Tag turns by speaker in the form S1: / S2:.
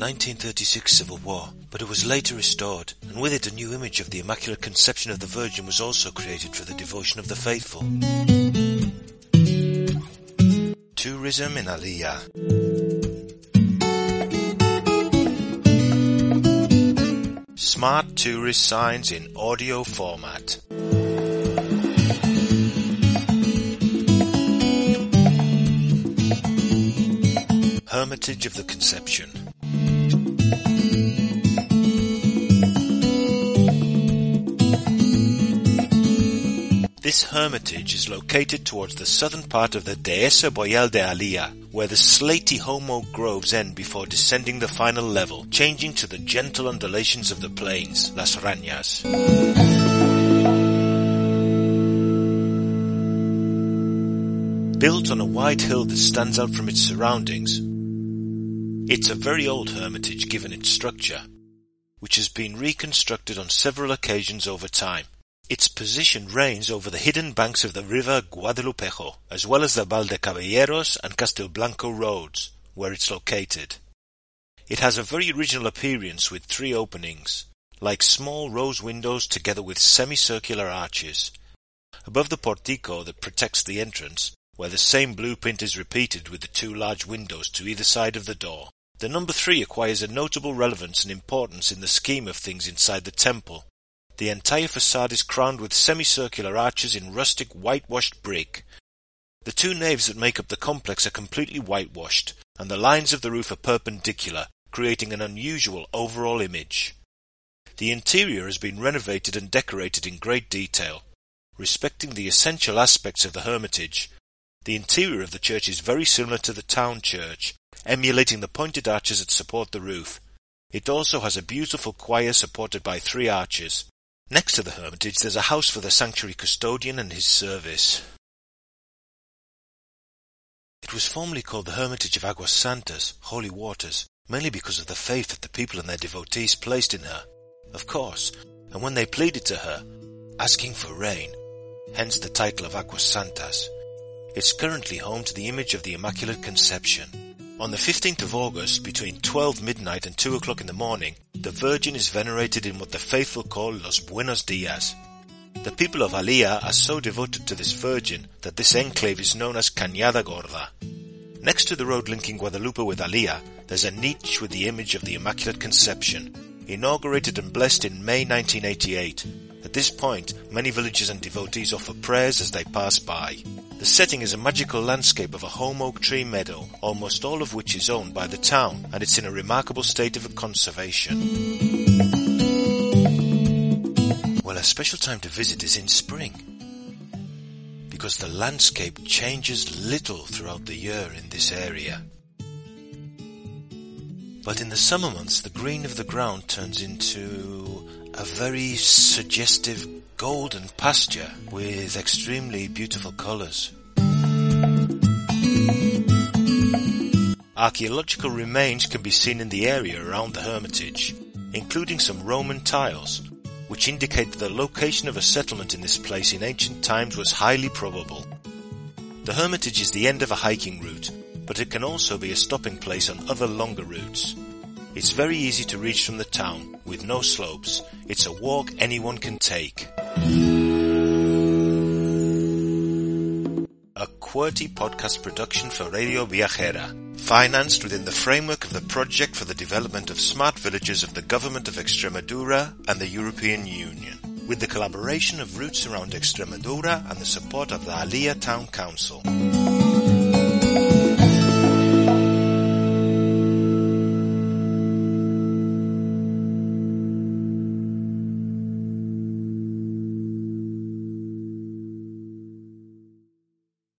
S1: 1936 civil war, but it was later restored, and with it a new image of the Immaculate Conception of the Virgin was also created for the devotion of the faithful. Tourism in Alía Smart tourist signs in audio format. Hermitage of the Conception. This hermitage is located towards the southern part of the Dehesa Boyal de Alía, where the slaty Homo groves end before descending the final level, changing to the gentle undulations of the plains, Las Rañas. Built on a wide hill that stands out from its surroundings, it's a very old hermitage given its structure, which has been reconstructed on several occasions over time. Its position reigns over the hidden banks of the river Guadalupejo, as well as the Valdecaballeros and Castilblanco roads, where it's located. It has a very original appearance with three openings, like small rose windows together with semicircular arches. Above the portico that protects the entrance, where the same blueprint is repeated with the two large windows to either side of the door. The number three acquires a notable relevance and importance in the scheme of things inside the temple. The entire facade is crowned with semicircular arches in rustic whitewashed brick. The two naves that make up the complex are completely whitewashed, and the lines of the roof are perpendicular, creating an unusual overall image. The interior has been renovated and decorated in great detail. Respecting the essential aspects of the hermitage, the interior of the church is very similar to the town church, emulating the pointed arches that support the roof. It also has a beautiful choir supported by three arches. Next to the hermitage there's a house for the sanctuary custodian and his service. It was formerly called the Hermitage of Aguas Santas, Holy Waters, mainly because of the faith that the people and their devotees placed in her. Of course, and when they pleaded to her, asking for rain, hence the title of Aguas Santas. It's currently home to the image of the Immaculate Conception. On the 15th of August, between 12 midnight and 2 o'clock in the morning, the Virgin is venerated in what the faithful call Los Buenos Dias. The people of Alía are so devoted to this Virgin that this enclave is known as Cañada Gorda. Next to the road linking Guadalupe with Alía, there's a niche with the image of the Immaculate Conception, inaugurated and blessed in May 1988. At this point, many villagers and devotees offer prayers as they pass by. The setting is a magical landscape of a holm oak tree meadow, almost all of which is owned by the town, and it's in a remarkable state of conservation. Well, a special time to visit is in spring, because the landscape changes little throughout the year in this area. But in the summer months, the green of the ground turns into a very suggestive golden pasture with extremely beautiful colours. Archaeological remains can be seen in the area around the hermitage, including some Roman tiles, which indicate that the location of a settlement in this place in ancient times was highly probable. The hermitage is the end of a hiking route, but it can also be a stopping place on other longer routes. It's very easy to reach from the town, with no slopes. It's a walk anyone can take. A QWERTY podcast production for Radio Viajera, financed within the framework of the Project for the Development of Smart Villages of the Government of Extremadura and the European Union, with the collaboration of Roots Around Extremadura and the support of the Alia Town Council.